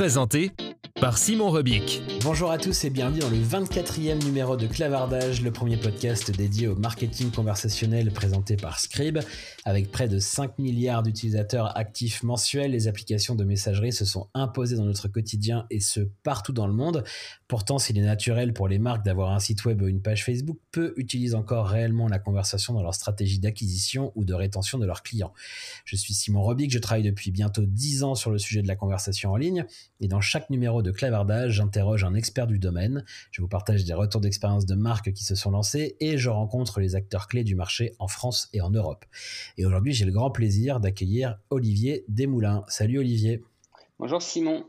Présenté par Simon Rebic. Bonjour à tous et bienvenue dans le 24e numéro de Clavardage, le premier podcast dédié au marketing conversationnel présenté par Scribe. Avec près de 5 milliards d'utilisateurs actifs mensuels, les applications de messagerie se sont imposées dans notre quotidien et ce partout dans le monde. Pourtant, s'il est naturel pour les marques d'avoir un site web ou une page Facebook, peu utilisent encore réellement la conversation dans leur stratégie d'acquisition ou de rétention de leurs clients. Je suis Simon Robic, je travaille depuis bientôt 10 ans sur le sujet de la conversation en ligne et dans chaque numéro de clavardage, j'interroge un expert du domaine, je vous partage des retours d'expérience de marques qui se sont lancées et je rencontre les acteurs clés du marché en France et en Europe. Et aujourd'hui, j'ai le grand plaisir d'accueillir Olivier Desmoulins. Salut Olivier. Bonjour Simon.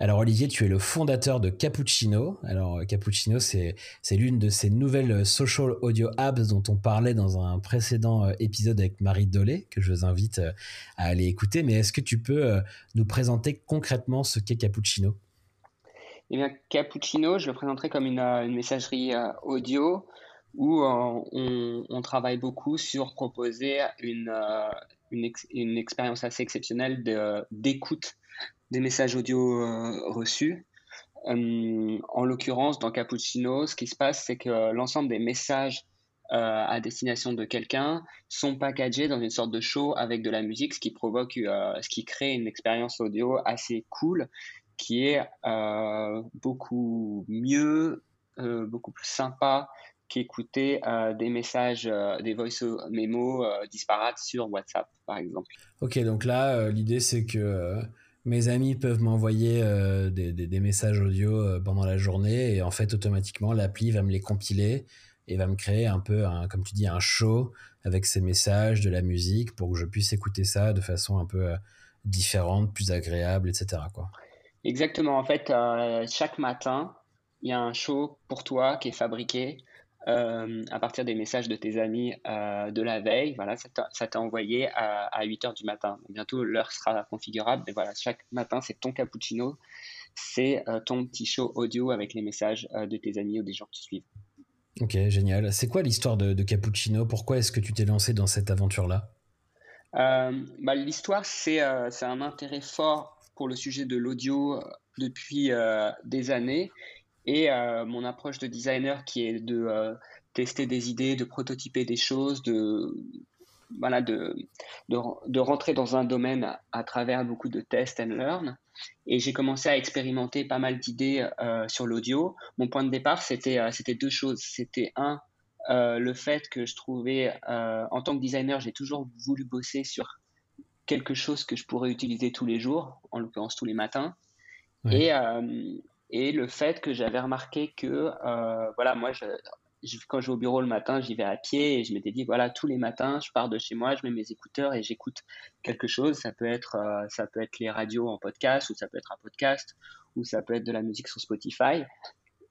Alors Olivier, tu es le fondateur de Cappuccino. Alors Cappuccino, c'est l'une de ces nouvelles social audio apps dont on parlait dans un précédent euh, épisode avec Marie Dolé, que je vous invite euh, à aller écouter. Mais est-ce que tu peux euh, nous présenter concrètement ce qu'est Cappuccino? Eh bien, Cappuccino, je le présenterai comme une, messagerie audio où on, travaille beaucoup sur proposer une, une expérience assez exceptionnelle d'écoute des messages audio euh, reçus. Euh, en l'occurrence, dans Cappuccino, ce qui se passe, c'est que l'ensemble des messages euh, à destination de quelqu'un sont packagés dans une sorte de show avec de la musique, ce qui provoque, ce qui crée une expérience audio assez cool, qui est beaucoup mieux, beaucoup plus sympa qu'écouter des messages, des voice memo disparates sur WhatsApp, par exemple. Ok, donc là, l'idée c'est que mes amis peuvent m'envoyer euh, des, messages audio euh, pendant la journée et en fait automatiquement l'appli va me les compiler et va me créer un peu, comme tu dis, un show avec ces messages, de la musique pour que je puisse écouter ça de façon un peu euh, différente, plus agréable, etc. Quoi. Exactement. En fait, chaque matin, il y a un show pour toi qui est fabriqué euh, à partir des messages de tes amis euh, de la veille. Voilà, ça t'a envoyé à, à, 8 heures du matin. Bientôt, l'heure sera configurable. Mais voilà, chaque matin, c'est ton cappuccino. C'est euh, ton petit show audio avec les messages de tes amis ou des gens qui suivent. Ok, génial. C'est quoi l'histoire de, Cappuccino? Pourquoi est-ce que tu t'es lancé dans cette aventure-là? Bah, L'histoire, c'est un intérêt fort pour le sujet de l'audio depuis des années et euh, mon approche de designer qui est de euh, tester des idées, de prototyper des choses, de, voilà, de, de, rentrer dans un domaine à, travers beaucoup de test and learn. Et j'ai commencé à expérimenter pas mal d'idées euh, sur l'audio. Mon point de départ, c'était c'était deux choses. C'était un, le fait que je trouvais, en tant que designer, j'ai toujours voulu bosser sur quelque chose que je pourrais utiliser tous les jours, en l'occurrence tous les matins. Et, et le fait que j'avais remarqué que, euh, voilà, moi, quand je vais au bureau le matin, j'y vais à pied et je m'étais dit, voilà, tous les matins, je pars de chez moi, je mets mes écouteurs et j'écoute quelque chose. Ça peut être, euh, ça peut être les radios en podcast ou ça peut être un podcast ou ça peut être de la musique sur Spotify.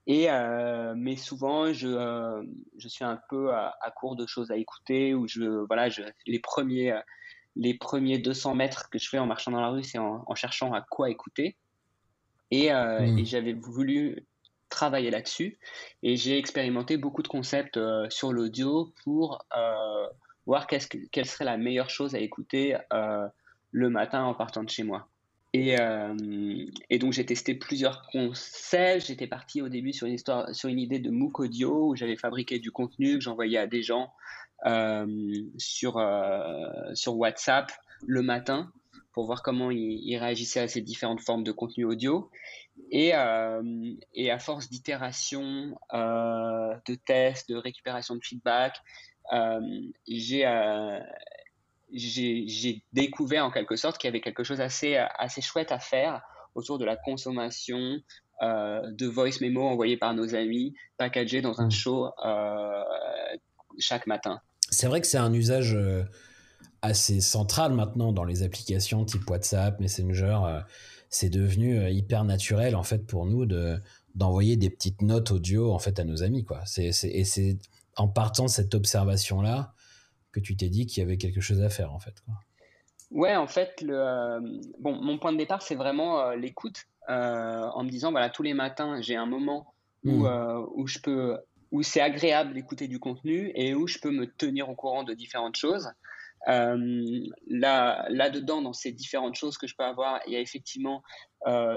Et euh, mais souvent, je, je suis un peu à, court de choses à écouter ou je, voilà, les premiers, les premiers 200 mètres que je fais en marchant dans la rue, c'est en cherchant à quoi écouter. Euh, mmh. Et, j'avais voulu travailler là-dessus. Et j'ai expérimenté beaucoup de concepts euh, sur l'audio pour euh, voir qu'est-ce que, quelle serait la meilleure chose à écouter le matin en partant de chez moi. Et, et, donc j'ai testé plusieurs concepts. J'étais parti au début sur une, histoire, sur une idée de MOOC audio où j'avais fabriqué du contenu que j'envoyais à des gens sur, sur WhatsApp le matin pour voir comment il, réagissait à ces différentes formes de contenu audio. Et, et à force d'itération, de tests, de récupération de feedback, j'ai j'ai découvert en quelque sorte qu'il y avait quelque chose assez, assez chouette à faire autour de la consommation euh, de voice memo envoyés par nos amis, packagés dans un mm. show euh, chaque matin. C'est vrai que c'est un usage euh, assez central maintenant dans les applications type WhatsApp, Messenger. c'est devenu hyper naturel en fait pour nous de d'envoyer des petites notes audio en fait à nos amis quoi. C'est, et c'est en partant de cette observation là que tu t'es dit qu'il y avait quelque chose à faire en fait. Quoi. Ouais, en fait, le, bon, mon point de départ, c'est vraiment l'écoute. Euh, en me disant voilà tous les matins j'ai un moment où, euh, où je peux où c'est agréable d'écouter du contenu et où je peux me tenir au courant de différentes choses. Euh, là, là-dedans, dans ces différentes choses que je peux avoir, il y a effectivement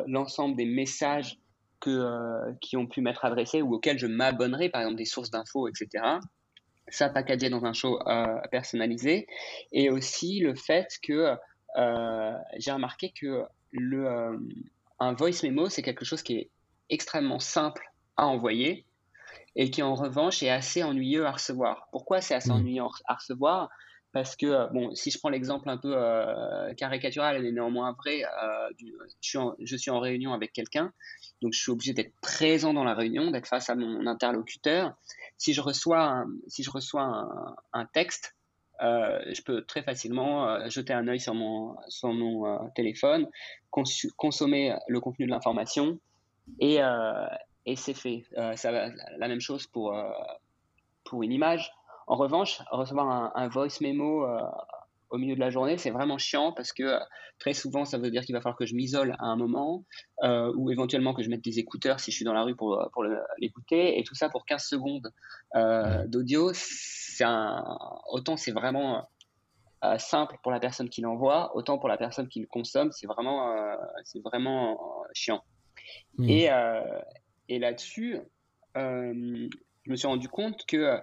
l'ensemble des messages que, qui ont pu m'être adressés ou auxquels je m'abonnerai, par exemple des sources d'infos, etc. Ça packagé dans un show personnalisé. Et aussi le fait que j'ai remarqué que le, un voice memo, c'est quelque chose qui est extrêmement simple à envoyer et qui en revanche est assez ennuyeux à recevoir. Pourquoi c'est assez mm. ennuyeux à recevoir? Parce que, euh, bon, si je prends l'exemple un peu euh, caricatural, mais néanmoins vrai, euh, je, suis en, réunion avec quelqu'un, donc je suis obligé d'être présent dans la réunion, d'être face à mon interlocuteur. Si je reçois un, si je reçois un texte, euh, je peux très facilement jeter un œil sur mon, sur mon téléphone, consommer le contenu de l'information et, c'est fait. la même chose pour, pour une image. En revanche, recevoir un, un voice memo au milieu de la journée, c'est vraiment chiant parce que euh, très souvent, ça veut dire qu'il va falloir que je m'isole à un moment euh, ou éventuellement que je mette des écouteurs si je suis dans la rue pour, euh, pour l'écouter. Et tout ça pour 15 secondes d'audio. Autant c'est vraiment simple pour la personne qui l'envoie, autant pour la personne qui le consomme, c'est vraiment, c'est vraiment chiant. Mmh. Et, et là-dessus, je me suis rendu compte que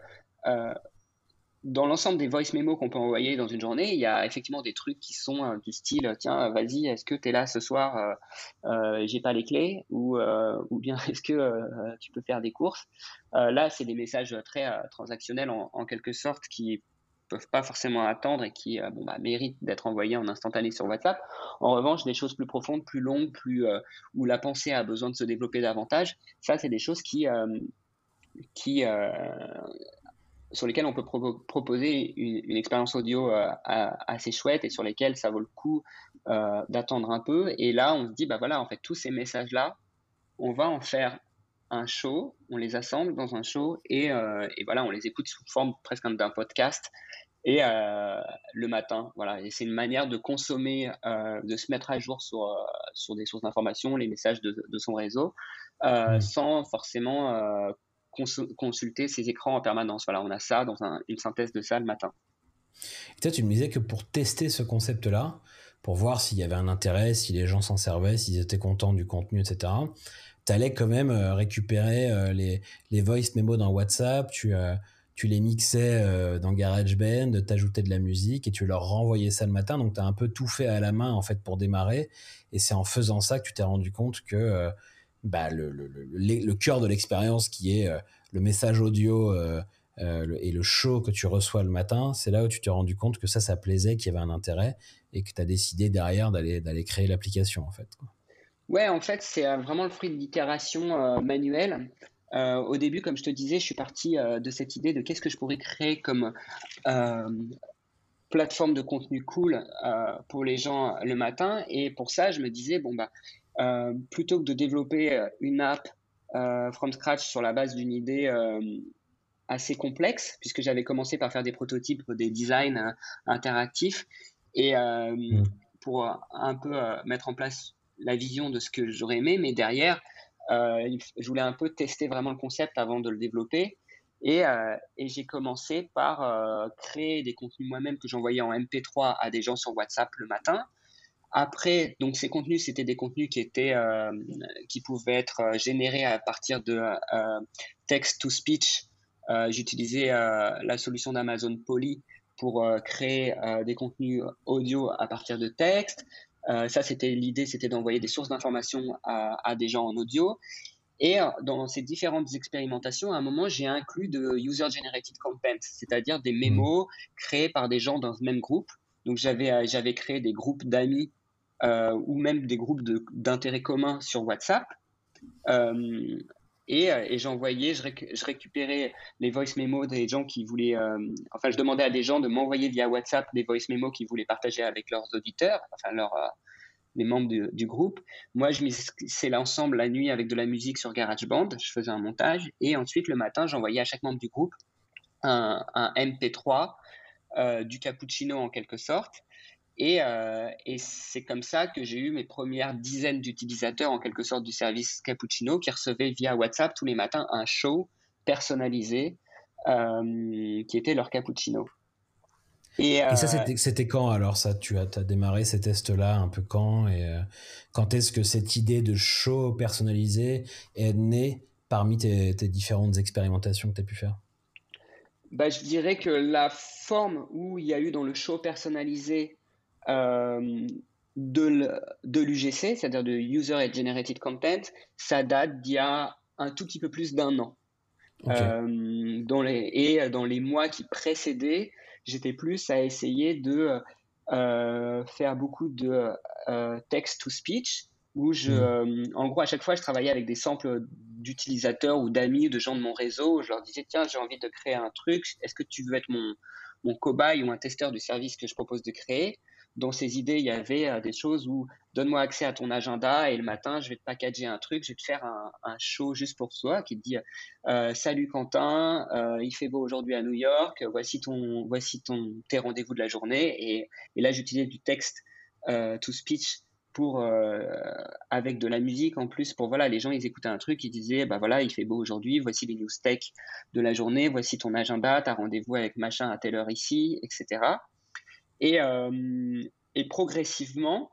dans l'ensemble des voice memos qu'on peut envoyer dans une journée, il y a effectivement des trucs qui sont euh, du style tiens, vas-y, est-ce que tu es là ce soir euh, euh, J'ai pas les clés ou, ou bien est-ce que tu peux faire des courses? Là, c'est des messages très transactionnels en, quelque sorte qui peuvent pas forcément attendre et qui bah, méritent d'être envoyés en instantané sur WhatsApp. En revanche, des choses plus profondes, plus longues, plus où la pensée a besoin de se développer davantage, ça, c'est des choses qui qui sur lesquels on peut proposer une, expérience audio euh, assez chouette et sur lesquels ça vaut le coup euh, d'attendre un peu. Et là, on se dit, bah voilà, en fait, tous ces messages-là, on va en faire un show, on les assemble dans un show et, euh, et voilà, on les écoute sous forme presque d'un podcast et le matin. Voilà, et c'est une manière de consommer, de se mettre à jour sur, sur des sources d'information, les messages de, de son réseau, mmh. sans forcément consulter ces écrans en permanence. Voilà, on a ça dans une synthèse de ça le matin. Toi, tu me disais que pour tester ce concept-là, pour voir s'il y avait un intérêt, si les gens s'en servaient, s'ils étaient contents du contenu, etc., tu allais quand même euh, récupérer euh, les, les voice memos dans WhatsApp, tu, euh, tu les mixais dans GarageBand, t'ajoutais de la musique et tu leur renvoyais ça le matin. Donc, tu as un peu tout fait à la main, en fait, pour démarrer. Et c'est en faisant ça que tu t'es rendu compte que bah, le, le, le, cœur de l'expérience qui est euh, le message audio euh, euh, et le show que tu reçois le matin, c'est là où tu t'es rendu compte que ça, ça plaisait, qu'il y avait un intérêt et que tu as décidé derrière d'aller, créer l'application en fait. Ouais, en fait, c'est vraiment le fruit de l'itération manuelle. au début, comme je te disais, je suis parti de cette idée de qu'est-ce que je pourrais créer comme plateforme de contenu cool pour les gens le matin. Et pour ça, je me disais, bon, bah, plutôt que de développer euh, une app euh, from scratch sur la base d'une idée assez complexe, puisque j'avais commencé par faire des prototypes, des designs interactifs, et mm. pour un peu mettre en place la vision de ce que j'aurais aimé, mais derrière, je voulais un peu tester vraiment le concept avant de le développer. Et, et j'ai commencé par créer des contenus moi-même que j'envoyais en MP3 à des gens sur WhatsApp le matin. Après, donc ces contenus, c'était des contenus qui étaient, euh, qui pouvaient être euh, générés à partir de euh, text to speech. J'utilisais la solution d'Amazon Poly pour créer des contenus audio à partir de texte. ça, c'était l'idée, c'était d'envoyer des sources d'informations à, à, des gens en audio. Et dans ces différentes expérimentations, à un moment, j'ai inclus de user-generated content, c'est-à-dire des mémos créés par des gens dans ce même groupe. Donc, j'avais, créé des groupes d'amis ou même des groupes d'intérêt commun sur WhatsApp. Euh, et, et j'envoyais, je, récupérais les voice memos des gens qui voulaient, euh, enfin, je demandais à des gens de m'envoyer via WhatsApp des voice memos qu'ils voulaient partager avec leurs auditeurs, enfin, leurs, les membres du, groupe. Moi, je c'est l'ensemble la nuit avec de la musique sur GarageBand. Je faisais un montage et ensuite le matin, j'envoyais à chaque membre du groupe un, un MP3 euh, du cappuccino en quelque sorte. Euh, et, c'est comme ça que j'ai eu mes premières dizaines d'utilisateurs en quelque sorte du service Cappuccino qui recevaient via WhatsApp tous les matins un show personnalisé euh, qui était leur cappuccino. Et, ça, c'était quand alors ça Tu as, as, démarré ces tests-là un peu quand Et quand est-ce que cette idée de show personnalisé est née parmi tes, tes différentes expérimentations que tu as pu faire? Bah, Je dirais que la forme où il y a eu dans le show personnalisé euh, de l'UGC, c'est-à-dire de User Generated Content, ça date d'il y a un tout petit peu plus d'un an. Euh, dans les, et dans les mois qui précédaient, j'étais plus à essayer de euh, faire beaucoup de text-to-speech, où je, hmm. en gros, à chaque fois, je travaillais avec des samples d'utilisateurs ou d'amis, de gens de mon réseau. Je leur disais, tiens, j'ai envie de créer un truc, est-ce que tu veux être mon, mon cobaye ou un testeur du service que je propose de créer? Dans ces idées, il y avait euh, des choses où donne-moi accès à ton agenda et le matin, je vais te packager un truc, je vais te faire un, show juste pour toi qui te dit euh, Salut Quentin, euh, il fait beau aujourd'hui à New York, voici, ton, voici ton, tes rendez-vous de la journée. Et, et là, j'utilisais du texte to speech pour avec de la musique en plus pour voilà les gens ils écoutaient un truc ils disaient bah voilà il fait beau aujourd'hui voici les news tech de la journée voici ton agenda t'as rendez-vous avec machin à telle heure ici etc et, euh, et progressivement,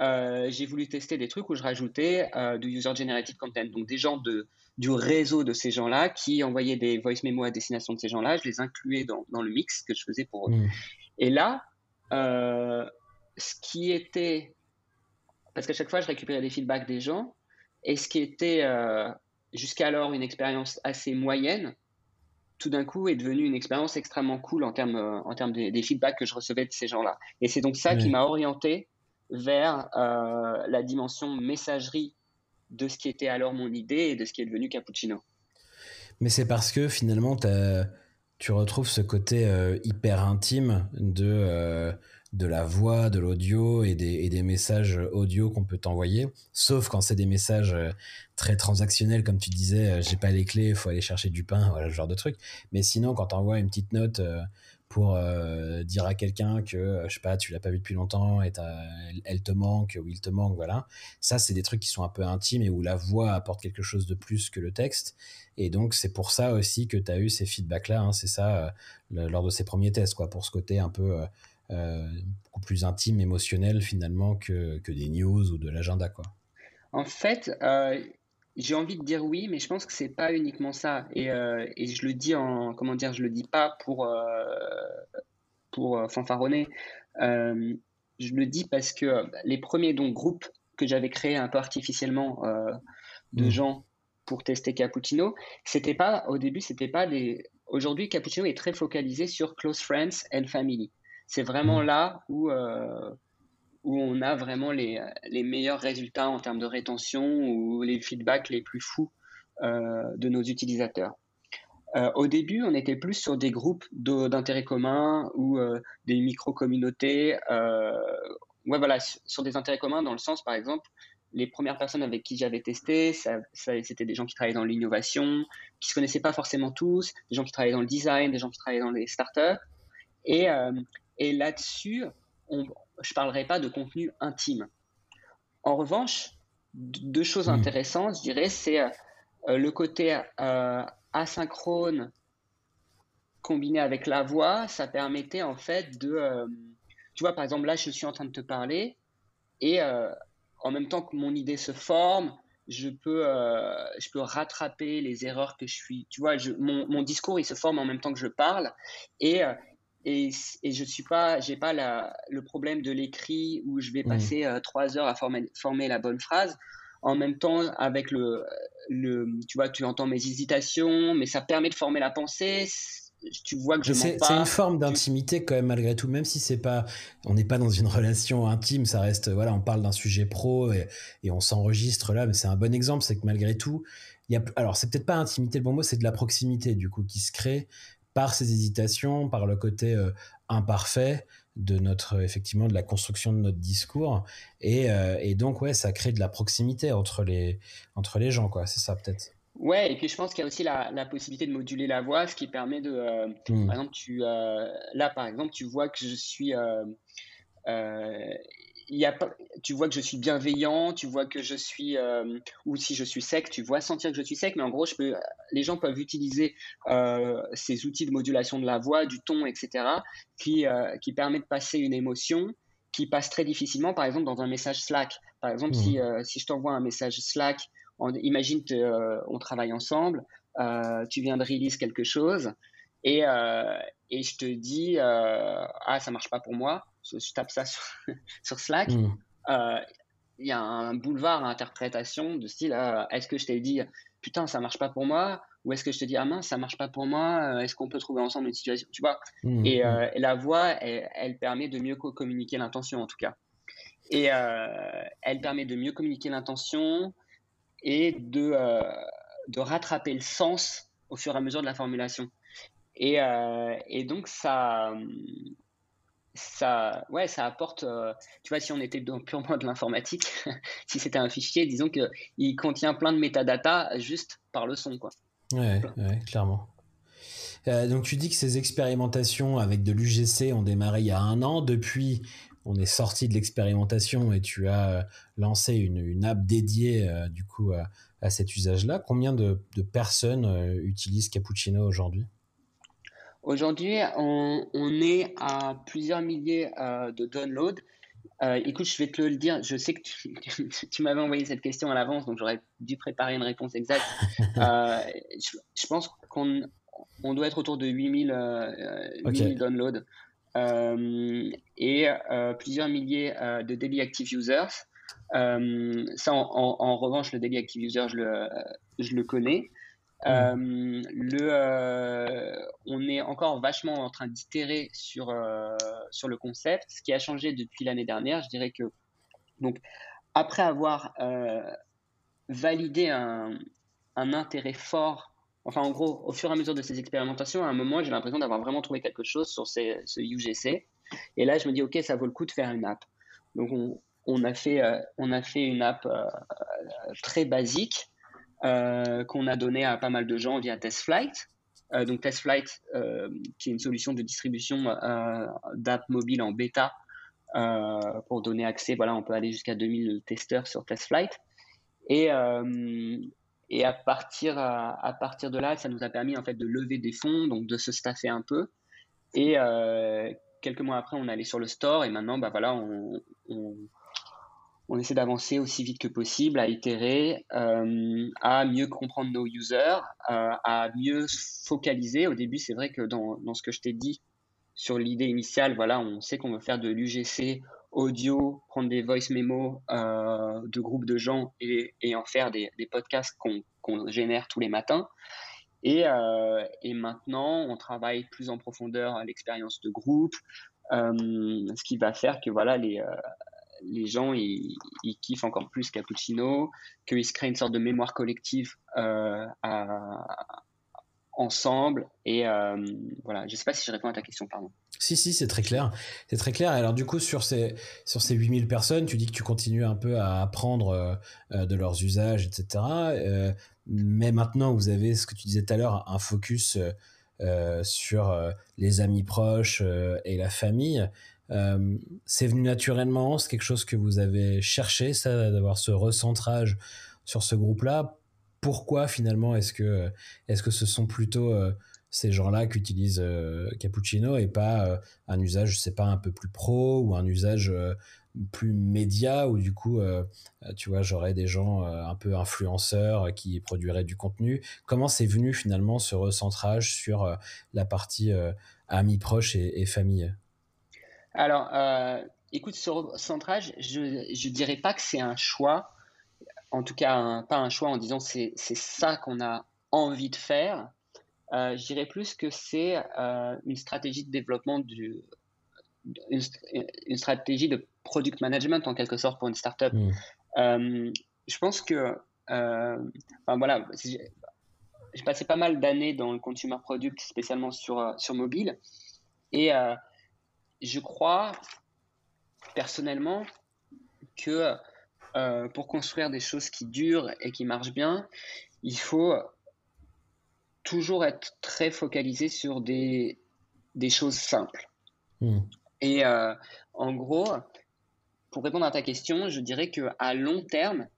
euh, j'ai voulu tester des trucs où je rajoutais euh, du user-generated content, donc des gens de, du réseau de ces gens-là qui envoyaient des voice memos à destination de ces gens-là. Je les incluais dans, dans, le mix que je faisais pour eux. Mmh. Et là, ce qui était. Parce qu'à chaque fois, je récupérais des feedbacks des gens, et ce qui était jusqu'alors une expérience assez moyenne, tout d'un coup est devenu une expérience extrêmement cool en termes, euh, en termes des, feedbacks que je recevais de ces gens-là. Et c'est donc ça qui m'a orienté vers euh, la dimension messagerie de ce qui était alors mon idée et de ce qui est devenu Cappuccino. Mais c'est parce que finalement, tu retrouves ce côté euh, hyper intime de de la voix, de l'audio et des, messages audio qu'on peut t'envoyer. Sauf quand c'est des messages euh, très transactionnels, comme tu disais, euh, j'ai pas les clés, faut aller chercher du pain, voilà, ce genre de truc. Mais sinon, quand t'envoies une petite note euh, pour dire à quelqu'un que, je sais pas, tu l'as pas vu depuis longtemps et elle, te manque ou il te manque, voilà. Ça, c'est des trucs qui sont un peu intimes et où la voix apporte quelque chose de plus que le texte. Et donc, c'est pour ça aussi que tu as eu ces feedbacks-là. Hein. c'est ça, lors de ces premiers tests, quoi, pour ce côté un peu beaucoup plus intime, émotionnel finalement que, que des news ou de l'agenda quoi. En fait, euh, j'ai envie de dire oui, mais je pense que c'est pas uniquement ça. Et, euh, et, je le dis en comment dire, je le dis pas pour pour fanfaronner. je le dis parce que les premiers donc groupes que j'avais créés un peu artificiellement de mmh. gens pour tester Cappuccino, c'était pas au début, c'était pas des. Aujourd'hui, Cappuccino est très focalisé sur close friends and family. C'est vraiment mm. là où, euh, où on a vraiment les, les, meilleurs résultats en termes de rétention ou les feedbacks les plus fous euh, de nos utilisateurs. Euh, au début, on était plus sur des groupes d'intérêts communs ou des micro-communautés. ouais, voilà, sur des intérêts communs dans le sens, par exemple, les premières personnes avec qui j'avais testé, ça, c'était des gens qui travaillaient dans l'innovation, qui se connaissaient pas forcément tous, des gens qui travaillaient dans le design, des gens qui travaillaient dans les startups. Et, et là-dessus, je ne parlerai pas de contenu intime. En revanche, deux choses hmm. intéressantes, je dirais, c'est euh, le côté euh, asynchrone combiné avec la voix, ça permettait en fait de... Euh, tu vois, par exemple, là, je suis en train de te parler et en même temps que mon idée se forme, je peux, je peux rattraper les erreurs que je suis. Tu vois, mon, mon, discours, il se forme en même temps que je parle et et, et je suis pas, j'ai pas la, le problème de l'écrit où je vais mmh. passer euh, trois heures à former, former, la bonne phrase. En même temps, avec le, le, tu vois, tu entends mes hésitations, mais ça permet de former la pensée. Tu vois que je C'est une forme d'intimité quand même malgré tout, même si c'est pas, on n'est pas dans une relation intime, ça reste, voilà, on parle d'un sujet pro et, et on s'enregistre là, mais c'est un bon exemple, c'est que malgré tout, il y a, alors c'est peut-être pas intimité le bon mot, c'est de la proximité du coup qui se crée par ces hésitations, par le côté euh, imparfait de notre effectivement de la construction de notre discours. Et, euh, et, donc ouais ça crée de la proximité entre les entre les gens quoi. C'est ça peut-être. Ouais et puis je pense qu'il y a aussi la, la, possibilité de moduler la voix ce qui permet de euh, mmh. par exemple tu là par exemple tu vois que je suis y a tu vois que je suis bienveillant, tu vois que je suis, euh, ou si je suis sec, tu vois sentir que je suis sec, mais en gros, je peux, les gens peuvent utiliser euh, ces outils de modulation de la voix, du ton, etc., qui, euh, qui permet de passer une émotion qui passe très difficilement, par exemple, dans un message Slack. Par exemple, si, mmh. si je t'envoie un message Slack, imagine qu'on travaille ensemble, tu viens de release quelque chose, et, et je te dis, ah, ça marche pas pour moi je tape ça sur, Slack, hmm. euh, il y a un boulevard à interprétation de style euh, est-ce que je t'ai dit putain ça marche pas pour moi ou est-ce que je te dis ah mince ça marche pas pour moi euh, est-ce qu'on peut trouver ensemble une situation tu vois hmm, hmm. et, la voix elle, permet de mieux communiquer l'intention en tout cas et elle permet de mieux communiquer l'intention et de de rattraper le sens au fur et à mesure de la formulation et, et donc ça ça, ouais, ça apporte. Euh, tu vois, si on était purement de l'informatique, si c'était un fichier, disons que il contient plein de métadata juste par le son, quoi. Ouais, ouais clairement. Euh, donc tu dis que ces expérimentations avec de l'UGC ont démarré il y a un an. Depuis, on est sorti de l'expérimentation et tu as euh, lancé une, une app dédiée du coup à, à cet usage-là. Combien de, de personnes utilisent Cappuccino aujourd'hui? Aujourd'hui, on, est à plusieurs milliers euh, de downloads. Euh, écoute, je vais te le dire. Je sais que tu, m'avais envoyé cette question à l'avance, donc j'aurais dû préparer une réponse exacte. Euh, je, pense qu'on on doit être autour de 8000, 8000 downloads et plusieurs milliers de daily active users. ça, en, revanche, le daily active user, je le, je le connais. Mm. Euh, euh, on est encore vachement en train d'itérer sur, euh, sur le concept. Ce qui a changé depuis l'année dernière, je dirais que donc, après avoir validé un, un, intérêt fort, enfin en gros, au fur et à mesure de ces expérimentations, à un moment, j'ai l'impression d'avoir vraiment trouvé quelque chose sur ce UGC. Et là, je me dis, OK, ça vaut le coup de faire une app. Donc, on, a, fait, on a fait une app très basique qu'on a donné à pas mal de gens via TestFlight. Euh, donc TestFlight, euh, qui est une solution de distribution d'app mobile en bêta pour donner accès. Voilà, on peut aller jusqu'à 2000 testeurs sur TestFlight. Et, à partir, de là, ça nous a permis en fait de lever des fonds, donc de se staffer un peu. Et quelques mois après, on allé sur le store et maintenant, bah voilà, on essaie d'avancer aussi vite que possible, à itérer, euh, à mieux comprendre nos users, euh, à mieux focaliser. Au début, c'est vrai que dans, ce que je t'ai dit sur l'idée initiale, voilà, on sait qu'on veut faire de l'UGC audio, prendre des voice memos euh, de groupes de gens et, en faire des, podcasts qu'on génère tous les matins. Et, et, maintenant, on travaille plus en profondeur à l'expérience de groupe, ce qui va faire que voilà, les, les gens ils, kiffent encore plus Cappuccino, qu'ils se créent une sorte de mémoire collective euh, ensemble. Et euh, voilà, je ne sais pas si je réponds à ta question, pardon. Si, si, c'est très clair. C'est très clair. Alors, du coup, sur ces, sur ces 8000 personnes, tu dis que tu continues un peu à apprendre euh, de leurs usages, etc. mais maintenant, vous avez, ce que tu disais tout à l'heure, un focus sur les amis proches et la famille. Euh, c'est venu naturellement, c'est quelque chose que vous avez cherché, ça, d'avoir ce recentrage sur ce groupe-là. Pourquoi finalement est-ce que, est-ce que ce sont plutôt euh, ces gens-là qui utilisent euh, Cappuccino et pas un usage, je sais pas, un peu plus pro ou un usage plus média où du coup, tu vois, j'aurais des gens un peu influenceurs qui produiraient du contenu. Comment c'est venu finalement ce recentrage sur la partie amis proches et, famille? Alors, écoute, ce recentrage, je ne dirais pas que c'est un choix, en tout cas pas un choix en disant c'est ça qu'on a envie de faire. je dirais plus que c'est une stratégie de développement du, une, stratégie de product management en quelque sorte pour une startup. up mmh. je pense que, enfin voilà, j'ai passé pas mal d'années dans le consumer product, spécialement sur, euh, sur mobile. Et euh, je crois personnellement que euh, pour construire des choses qui durent et qui marchent bien, il faut toujours être très focalisé sur des, des choses simples. Hmm. Et en gros, pour répondre à ta question, je dirais qu'à long terme,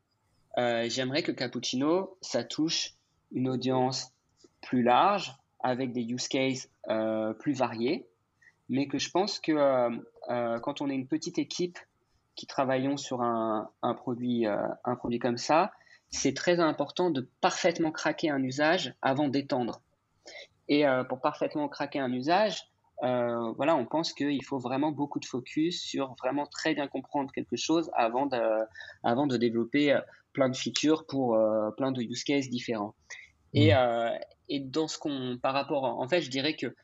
j'aimerais que Cappuccino, ça touche une audience plus large, avec des use cases euh, plus variés, mais que je pense que euh, euh, quand on est une petite équipe qui travaillons sur un, un produit, un produit comme ça, c'est très important de parfaitement craquer un usage avant d'étendre. Et pour parfaitement craquer un usage, voilà, on pense qu'il faut vraiment beaucoup de focus sur vraiment très bien comprendre quelque chose avant de, avant de développer plein de features pour plein de use cases différents. Et, mm. euh, et dans ce qu'on, par rapport, en fait, je dirais que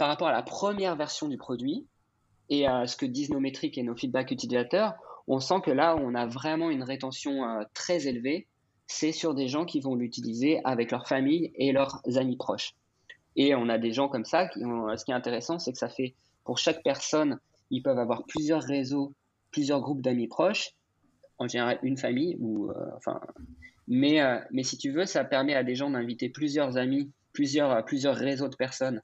par rapport à la première version du produit et à ce que disent nos métriques et nos feedbacks utilisateurs, on sent que là, on a vraiment une rétention euh, très élevée. C'est sur des gens qui vont l'utiliser avec leur famille et leurs amis proches. Et on a des gens comme ça. Qui ce qui est intéressant, c'est que ça fait pour chaque personne, ils peuvent avoir plusieurs réseaux, plusieurs groupes d'amis proches. En général, une famille ou euh, mais, euh, mais si tu veux, ça permet à des gens d'inviter plusieurs amis, plusieurs, plusieurs réseaux de personnes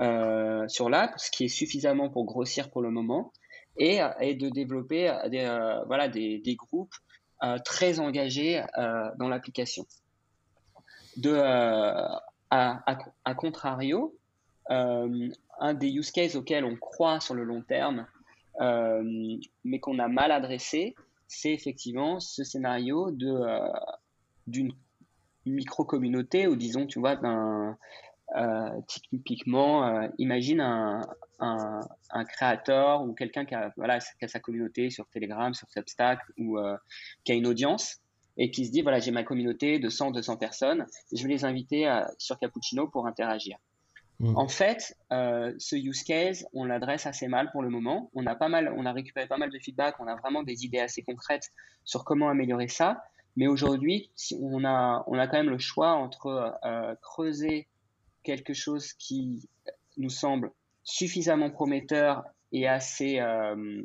euh, sur l'app, ce qui est suffisamment pour grossir pour le moment, et, et de développer des, euh, voilà, des, des groupes très engagés dans l'application. De, à, à, contrario, un des use cases auxquels on croit sur le long terme, mais qu'on a mal adressé, c'est effectivement ce scénario de, d'une micro-communauté ou disons, tu vois, d'un euh, typiquement, euh, imagine un, un, créateur ou quelqu'un qui a, voilà, qui a sa communauté sur Telegram, sur Substack ou euh, qui a une audience et qui se dit, voilà, j'ai ma communauté de 100, 200 personnes, je vais les inviter sur Cappuccino pour interagir. Mm. En fait, ce use case, on l'adresse assez mal pour le moment. On a pas mal, on a récupéré pas mal de feedback, on a vraiment des idées assez concrètes sur comment améliorer ça. Mais aujourd'hui, on a, on a quand même le choix entre euh, creuser quelque chose qui nous semble suffisamment prometteur et assez euh,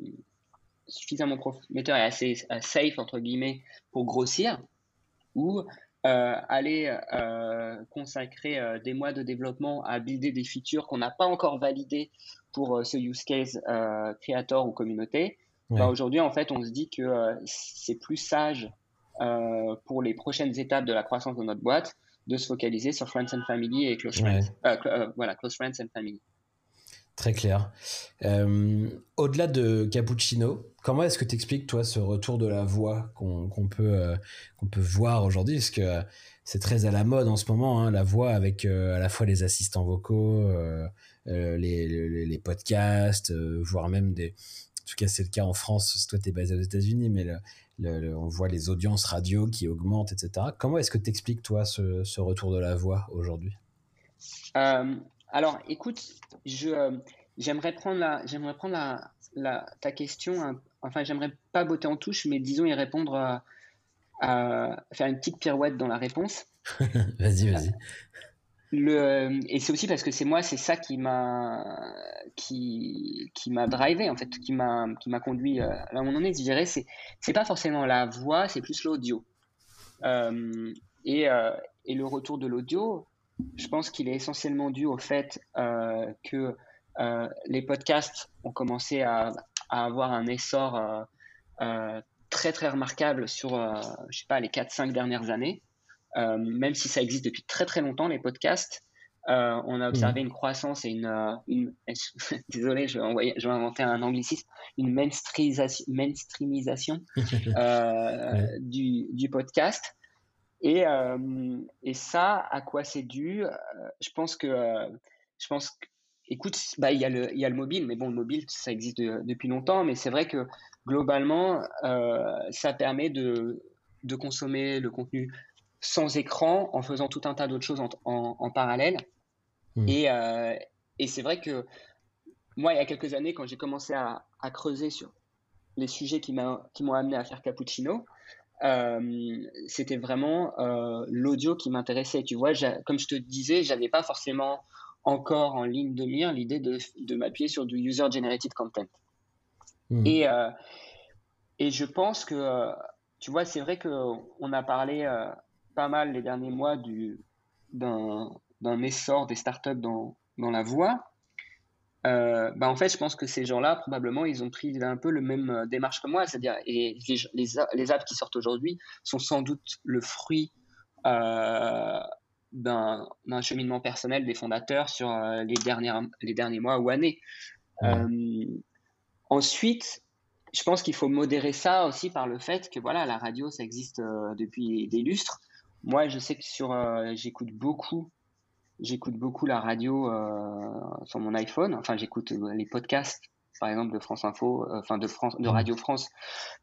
suffisamment prometteur et assez euh, safe entre guillemets pour grossir, ou aller consacrer des mois de développement à builder des features qu'on n'a pas encore validées pour ce use case créateur ou communauté. Bah, aujourd'hui, en fait, on se dit que c'est plus sage euh, pour les prochaines étapes de la croissance de notre boîte, de se focaliser sur Friends and Family et Close Friends. Euh, euh, voilà, Close Friends and Family. Très clair. Au-delà de Cappuccino, comment est-ce que tu expliques, toi, ce retour de la voix qu'on peut, qu'on peut voir aujourd'hui? Parce que c'est très à la mode en ce moment, hein, la voix avec à la fois les assistants vocaux, les, les, les, podcasts, voire même des. En tout cas, c'est le cas en France. Toi, tu es basé aux États-Unis, mais le, on voit les audiences radio qui augmentent, etc. Comment est-ce que tu expliques, toi, ce, retour de la voix aujourd'hui? Euh, Alors, écoute, euh, j'aimerais prendre, la, j'aimerais prendre la, ta question, enfin, j'aimerais pas botter en touche, mais disons y répondre, à, à faire une petite pirouette dans la réponse. vas-y, vas-y. Le, et c'est aussi parce que c'est moi, c'est ça qui m'a qui, qui m'a drivé en fait, qui m'a qui m'a conduit euh, là où on en est. Je dirais c'est c'est pas forcément la voix, c'est plus l'audio. Euh, et, euh, et le retour de l'audio, je pense qu'il est essentiellement dû au fait que les podcasts ont commencé à, à avoir un essor très très remarquable sur je sais pas les 4-5 dernières années. Euh, même si ça existe depuis très très longtemps, les podcasts, euh, on a observé mmh. une croissance et une, euh, une désolé, je vais, envoyer, je vais inventer un anglicisme, une mainstreamisation euh, du, du, podcast. Et, euh, et, ça, à quoi c'est dû Je pense que je pense écoute, bah, il y, a le, y a le mobile, mais bon, le mobile, ça existe depuis longtemps, mais c'est vrai que globalement, ça permet de, de consommer le contenu sans écran en faisant tout un tas d'autres choses en, en, parallèle. Hmm. Et, et c'est vrai que moi, il y a quelques années, quand j'ai commencé à, à, creuser sur les sujets qui m'ont amené à faire Cappuccino, euh, c'était vraiment euh, l'audio qui m'intéressait. Tu vois, comme je te disais, j'avais pas forcément encore en ligne de mire l'idée de, de m'appuyer sur du user-generated content. Hmm. Et, euh, et je pense que, tu vois, c'est vrai qu'on a parlé pas mal les derniers mois d'un essor des startups dans, dans la voix. Euh, bah en fait, je pense que ces gens-là, probablement, ils ont pris un peu le même euh, démarche que moi, c'est-à-dire et les, les, apps qui sortent aujourd'hui sont sans doute le fruit euh, d'un cheminement personnel des fondateurs sur euh, les, dernières, les derniers mois ou années. ensuite, je pense qu'il faut modérer ça aussi par le fait que voilà, la radio, ça existe depuis des lustres. Moi, je sais que sur, j'écoute beaucoup j'écoute beaucoup la radio euh, sur mon iPhone. Enfin, j'écoute euh, les podcasts, par exemple, de France Info, euh, enfin de France, de Radio France.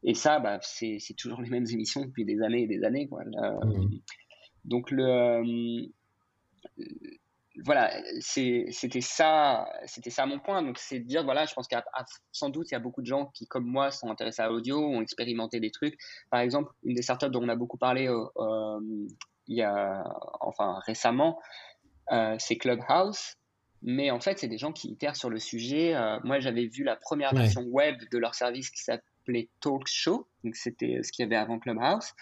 Et ça, bah, c'est toujours les mêmes émissions depuis des années et des années. Quoi. Donc le voilà, c'était ça, c'était ça mon point. Donc c'est de dire voilà, je pense qu'il sans doute il y a beaucoup de gens qui comme moi sont intéressés à l'audio, ont expérimenté des trucs. Par exemple, une des startups dont on a beaucoup parlé il y a enfin récemment, euh, c'est Clubhouse. Mais en fait, c'est des gens qui itèrent sur le sujet. Euh, moi, j'avais vu la première version web de leur service qui s'appelait Talk Show. Donc, c'était ce qu'il y avait avant Clubhouse.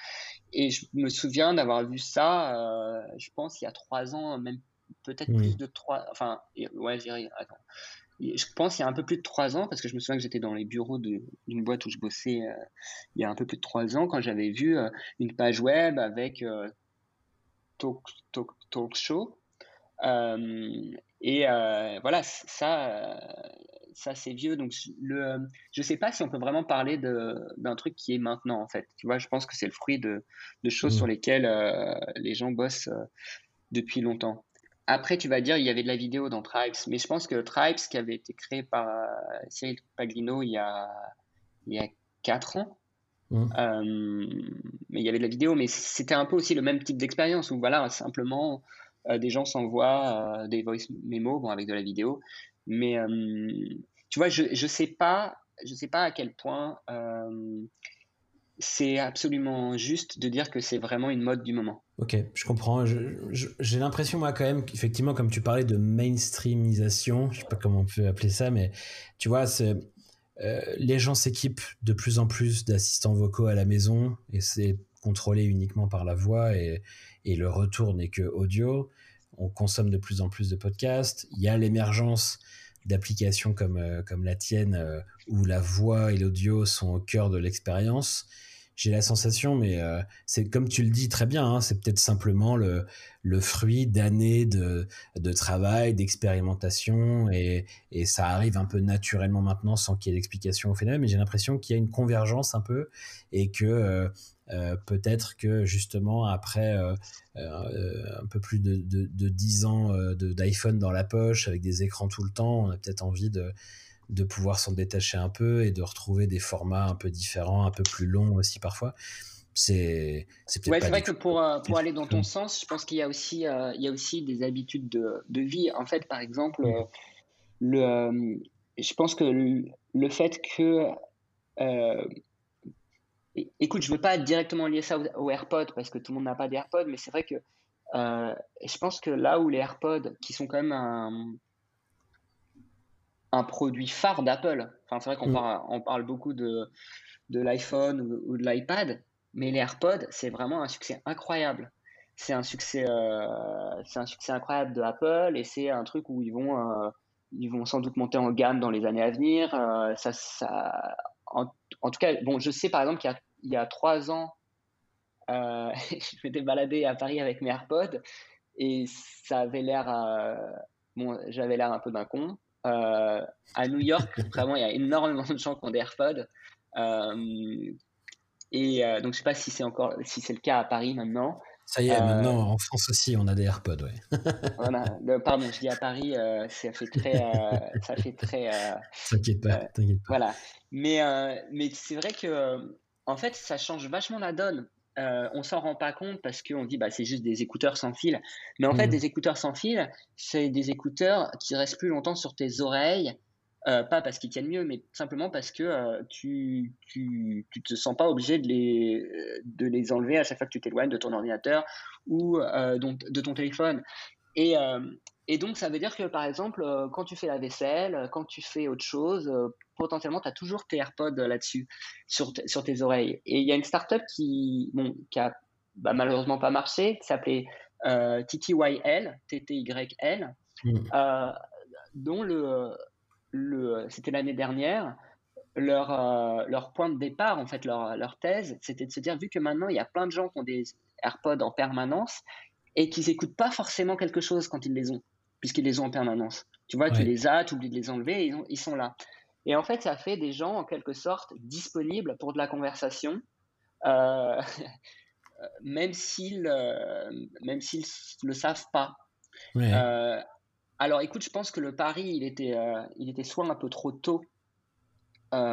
Et je me souviens d'avoir vu ça, euh, je pense, il y a trois ans, même peut-être plus de trois. Enfin, ouais, j'irai. Attends. Je pense il y a un peu plus de trois ans, parce que je me souviens que j'étais dans les bureaux d'une boîte où je bossais il y a un peu plus de trois ans, quand j'avais vu une page web avec talk, talk, talk, Show. Euh, et euh, voilà, ça, ça c'est vieux. Donc, le, je sais pas si on peut vraiment parler d'un truc qui est maintenant, en fait. Tu vois, je pense que c'est le fruit de, de choses sur lesquelles euh, les gens bossent depuis longtemps. Après, tu vas dire, il y avait de la vidéo dans Tribes, mais je pense que Tribes, qui avait été créé par Cyril Paglino il y a, il y a 4 ans, mmh. mais il y avait de la vidéo, mais c'était un peu aussi le même type d'expérience où, voilà, simplement, euh, des gens s'envoient euh, des voice memos bon, avec de la vidéo. Mais euh, tu vois, je ne sais, pas, je sais pas à quel point c'est absolument juste de dire que c'est vraiment une mode du moment. Ok, je comprends. J'ai l'impression, moi, quand même, qu'effectivement, comme tu parlais de mainstreamisation, je sais pas comment on peut appeler ça, mais tu vois, les gens s'équipent de plus en plus d'assistants vocaux à la maison et c'est contrôlé uniquement par la voix et, et le retour n'est que audio. On consomme de plus en plus de podcasts. Il y a l'émergence d'applications comme, euh, comme la tienne euh, où la voix et l'audio sont au cœur de l'expérience. J'ai la sensation, mais euh, c'est comme tu le dis très bien, hein, c'est peut-être simplement le, fruit d'années de, de travail, d'expérimentation, et, ça arrive un peu naturellement maintenant sans qu'il y ait d'explication au phénomène, mais j'ai l'impression qu'il y a une convergence un peu, et que euh, peut-être que justement après euh, euh, un peu plus de, de, 10 ans d'iPhone dans la poche avec des écrans tout le temps, on a peut-être envie de, de pouvoir s'en détacher un peu et de retrouver des formats un peu différents, un peu plus longs aussi parfois. C'est c'est ouais, vrai que pour, pour aller dans ton sens, je pense qu'il y a aussi il y a aussi des habitudes de, de vie. En fait, par exemple, le je pense que le, fait que écoute, je ne veux pas directement lier ça aux, AirPods parce que tout le monde n'a pas d'AirPods, mais c'est vrai que euh, je pense que là où les AirPods, qui sont quand même un, un produit phare d'Apple, enfin, c'est vrai qu'on mm. parle, on parle beaucoup de, de l'iPhone ou, de l'iPad, mais les AirPods, c'est vraiment un succès incroyable. C'est un succès, euh, c'est un succès incroyable de Apple et c'est un truc où ils vont, euh, ils vont sans doute monter en gamme dans les années à venir. ça, ça, en, en, tout cas, bon, je sais par exemple qu'il y a il y a trois ans, euh, je m'étais baladé à Paris avec mes AirPods et ça avait l'air, euh, bon, j'avais l'air un peu d'un con. Euh, à New York, vraiment, il y a énormément de gens qui ont des AirPods. et donc, je sais pas si c'est encore, si c'est le cas à Paris maintenant. Ça y est, maintenant en France aussi, on a des AirPods, ouais. voilà. pardon, je dis à Paris, ça fait très, ça fait très. t'inquiète pas, t'inquiète pas. Voilà. Mais, mais c'est vrai que, en fait, ça change vachement la donne. Euh, on s'en rend pas compte parce qu'on dit bah c'est juste des écouteurs sans fil. Mais en fait, mmh. des écouteurs sans fil, c'est des écouteurs qui restent plus longtemps sur tes oreilles. Euh, pas parce qu'ils tiennent mieux, mais simplement parce que euh, tu, tu, te sens pas obligé de les, de les enlever à chaque fois que tu t'éloignes de ton ordinateur ou de ton téléphone. Et, et donc, ça veut dire que, par exemple, quand tu fais la vaisselle, quand tu fais autre chose, potentiellement, tu as toujours tes AirPods là-dessus, sur, sur tes oreilles. Et il y a une startup qui, bon, qui a bah, malheureusement pas marché, qui s'appelait TTYL, TTYL, mm. dont le, le, c'était l'année dernière, leur, leur point de départ, en fait, leur, leur thèse, c'était de se dire, vu que maintenant, il y a plein de gens qui ont des AirPods en permanence, et qu'ils n'écoutent pas forcément quelque chose quand ils les ont puisqu'ils les ont en permanence. Tu vois, tu les as, tu oublies de les enlever, ils, ils, sont là. Et en fait, ça fait des gens, en quelque sorte, disponibles pour de la conversation, euh, même s'ils euh, même s'ils le savent pas. Euh, alors, écoute, je pense que le pari, il était, il était soit un peu trop tôt,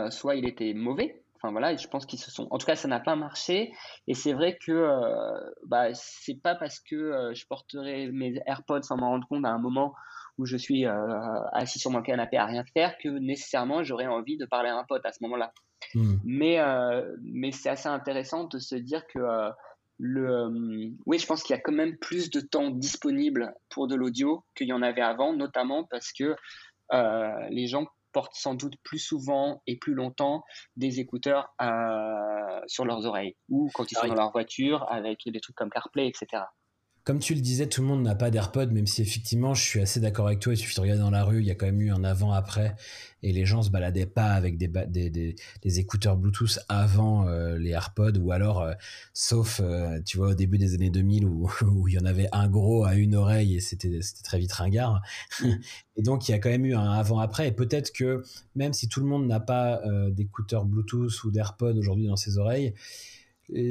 soit il était mauvais. Enfin voilà, je pense qu'ils se sont. En tout cas, ça n'a pas marché. Et c'est vrai que euh, bah, c'est pas parce que euh, je porterai mes AirPods sans m'en rendre compte à un moment où je suis euh, assis sur mon canapé à rien faire que nécessairement j'aurais envie de parler à un pote à ce moment-là. Hmm. Mais, mais c'est assez intéressant de se dire que le, oui, je pense qu'il y a quand même plus de temps disponible pour de l'audio qu'il y en avait avant, notamment parce que les gens portent sans doute plus souvent et plus longtemps des écouteurs euh, sur leurs oreilles ou quand ils sont dans leur voiture avec des trucs comme CarPlay, etc. Comme tu le disais, tout le monde n'a pas d'AirPod, même si effectivement, je suis assez d'accord avec toi. Il suffit de regarder dans la rue, il y a quand même eu un avant-après, et les gens se baladaient pas avec des, des, écouteurs Bluetooth avant euh, les AirPods, ou alors, euh, sauf, euh, tu vois, au début des années 2000 où, où il y en avait un gros à une oreille et c'était très vite ringard. et donc, il y a quand même eu un avant-après, et peut-être que même si tout le monde n'a pas d'écouteurs Bluetooth ou d'AirPods aujourd'hui dans ses oreilles,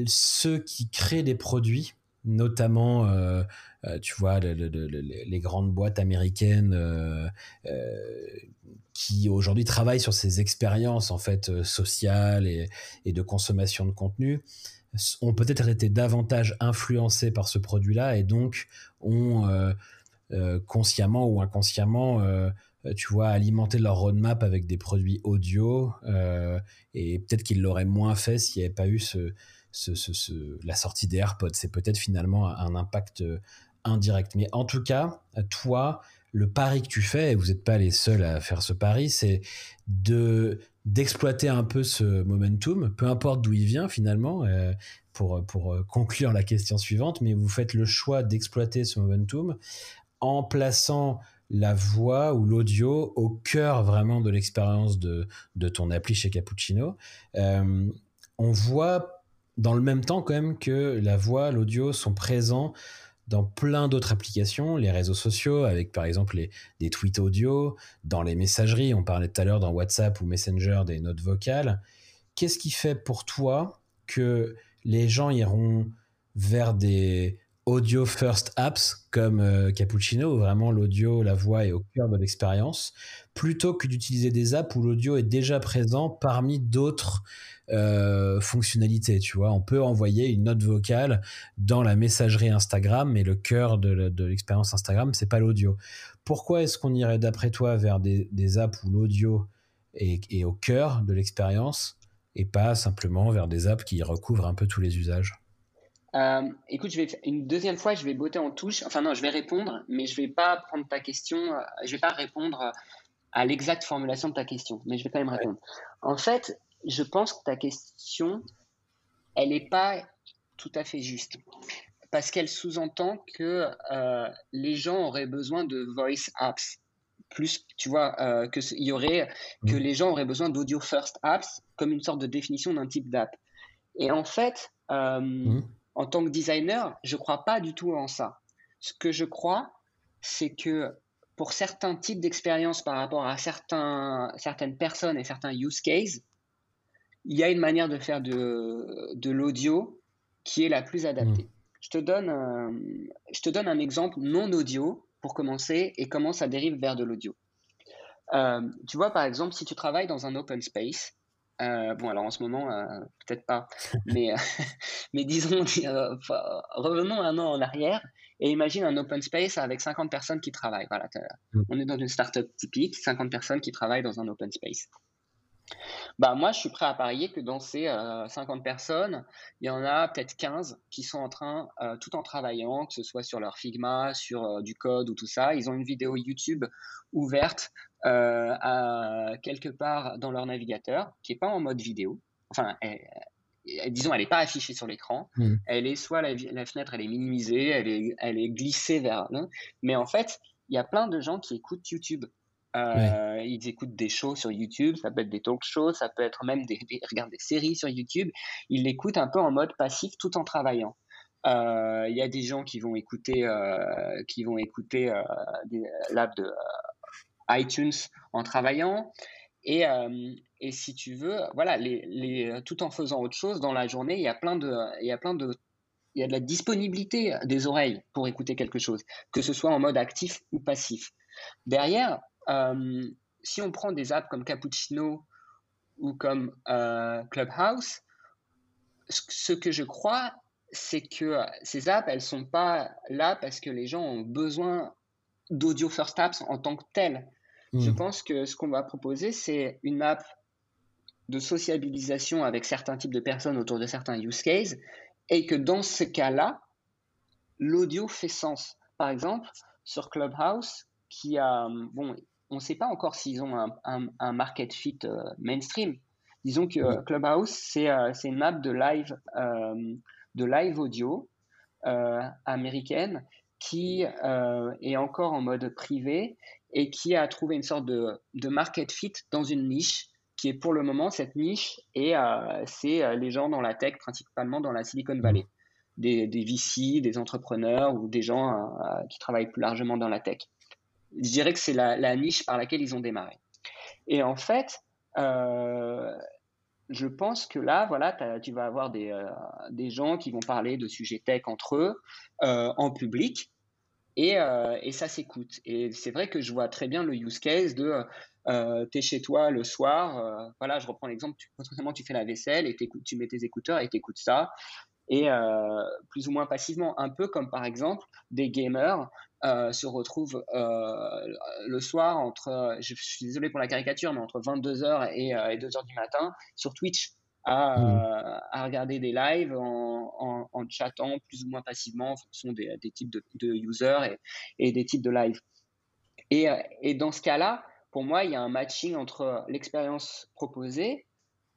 ceux qui créent des produits notamment, euh, euh, tu vois, les grandes boîtes américaines euh, qui aujourd'hui travaillent sur ces expériences en fait sociales et, de consommation de contenu ont peut-être été davantage influencés par ce produit-là et donc ont consciemment ou inconsciemment tu vois, alimenté leur roadmap avec des produits audio, et peut-être qu'ils l'auraient moins fait s'il n'y avait pas eu ce, la sortie des AirPods. C'est peut-être finalement un impact euh, indirect. Mais en tout cas, toi, le pari que tu fais, et vous n'êtes pas les seuls à faire ce pari, c'est de d'exploiter un peu ce momentum, peu importe d'où il vient finalement, euh, pour, pour euh, conclure la question suivante, mais vous faites le choix d'exploiter ce momentum en plaçant la voix ou l'audio au cœur vraiment de l'expérience de, de ton appli chez Cappuccino. on voit dans le même temps quand même que la voix, l'audio sont présents dans plein d'autres applications, les réseaux sociaux, avec par exemple les, des tweets audio, dans les messageries, on parlait tout à l'heure dans WhatsApp ou Messenger des notes vocales. Qu'est-ce qui fait pour toi que les gens iront vers des audio first apps comme euh, Cappuccino, où vraiment l'audio, la voix est au cœur de l'expérience, plutôt que d'utiliser des apps où l'audio est déjà présent parmi d'autres euh, fonctionnalités. Tu vois, on peut envoyer une note vocale dans la messagerie Instagram, mais le cœur de, l'expérience Instagram, c'est pas l'audio. Pourquoi est-ce qu'on irait d'après toi vers des, apps où l'audio est, au cœur de l'expérience et pas simplement vers des apps qui recouvrent un peu tous les usages? Euh, écoute, je vais une deuxième fois, je vais botter en touche. Enfin non, je vais répondre, mais je vais pas prendre ta question. Je vais pas répondre à l'exacte formulation de ta question, mais je vais quand même répondre. En fait, je pense que ta question, elle n'est pas tout à fait juste. Parce qu'elle sous-entend que euh, les gens auraient besoin de voice apps. Plus, tu vois, euh, que y aurait, que les gens auraient besoin d'audio first apps comme une sorte de définition d'un type d'app. Et en fait, euh, mm. En tant que designer, je ne crois pas du tout en ça. Ce que je crois, c'est que pour certains types d'expériences par rapport à certains, certaines personnes et certains use cases, il y a une manière de faire de, de l'audio qui est la plus adaptée. Mm. je te donne, je te donne un exemple non audio pour commencer et comment ça dérive vers de l'audio. tu vois, par exemple, si tu travailles dans un open space, bon, alors en ce moment, peut-être pas, mais, mais disons, revenons un an en arrière et imagine un open space avec 50 personnes qui travaillent. Voilà, mm. on est dans une startup typique, 50 personnes qui travaillent dans un open space. Bah, moi, je suis prêt à parier que dans ces 50 personnes, il y en a peut-être 15 qui sont en train, tout en travaillant, que ce soit sur leur Figma, sur du code ou tout ça, ils ont une vidéo YouTube ouverte à, quelque part dans leur navigateur, qui n'est pas en mode vidéo. Enfin, disons, elle n'est pas affichée sur l'écran. Hmm. Elle est soit la, fenêtre, elle est minimisée, elle est, elle est glissée vers. Mais en fait, il y a plein de gens qui écoutent YouTube. Euh, ils écoutent des shows sur YouTube, ça peut être des talk shows, ça peut être même des, des regardent des séries sur YouTube. Ils l'écoutent un peu en mode passif tout en travaillant. Euh, il y a des gens qui vont écouter, euh, qui vont écouter l'app de iTunes en travaillant. Et, et si tu veux, voilà, les, tout en faisant autre chose dans la journée, il y a plein de, il y a plein de, il y a de la disponibilité des oreilles pour écouter quelque chose, que ce soit en mode actif ou passif. Derrière, euh, si on prend des apps comme Cappuccino ou comme euh, Clubhouse, ce que je crois, c'est que ces apps, elles sont pas là parce que les gens ont besoin d'audio first apps en tant que telles. Je hmm. pense que ce qu'on va proposer, c'est une app de sociabilisation avec certains types de personnes autour de certains use cases, et que dans ce cas-là, l'audio fait sens. Par exemple, sur Clubhouse, qui a, bon, on ne sait pas encore s'ils ont un, market fit euh, mainstream. Disons que euh, Clubhouse, euh, c'est une app de live, de live audio américaine qui est encore en mode privé et qui a trouvé une sorte de, de market fit dans une niche qui est pour le moment cette niche et euh, c'est euh, les gens dans la tech, principalement dans la Silicon Valley, des, des VC, des entrepreneurs ou des gens euh, qui travaillent plus largement dans la tech. Je dirais que c'est la, niche par laquelle ils ont démarré. Et en fait, je pense que là, voilà, tu vas avoir des, des, gens qui vont parler de sujets tech entre eux en public. Et, et ça s'écoute. Et c'est vrai que je vois très bien le use case de euh, tu es chez toi le soir, euh, voilà, je reprends l'exemple, tu, tu fais la vaisselle et tu mets tes écouteurs et tu écoutes ça. Et euh, plus ou moins passivement, un peu comme par exemple des gamers se retrouvent le soir entre, je, suis désolé pour la caricature, mais entre 22h et, 2h du matin sur Twitch à, mmh. à regarder des lives en, en, chattant plus ou moins passivement en fonction des, des types de, de users et, et, des types de lives. Et, et dans ce cas-là, pour moi, il y a un matching entre l'expérience proposée,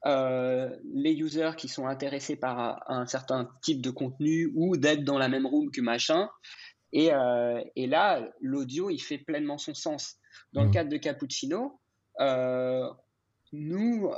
euh, les users qui sont intéressés par un certain type de contenu ou d'être dans la même room que machin. Et, euh, et là, l'audio, il fait pleinement son sens. Dans le mmh. cadre de Cappuccino, euh, nous,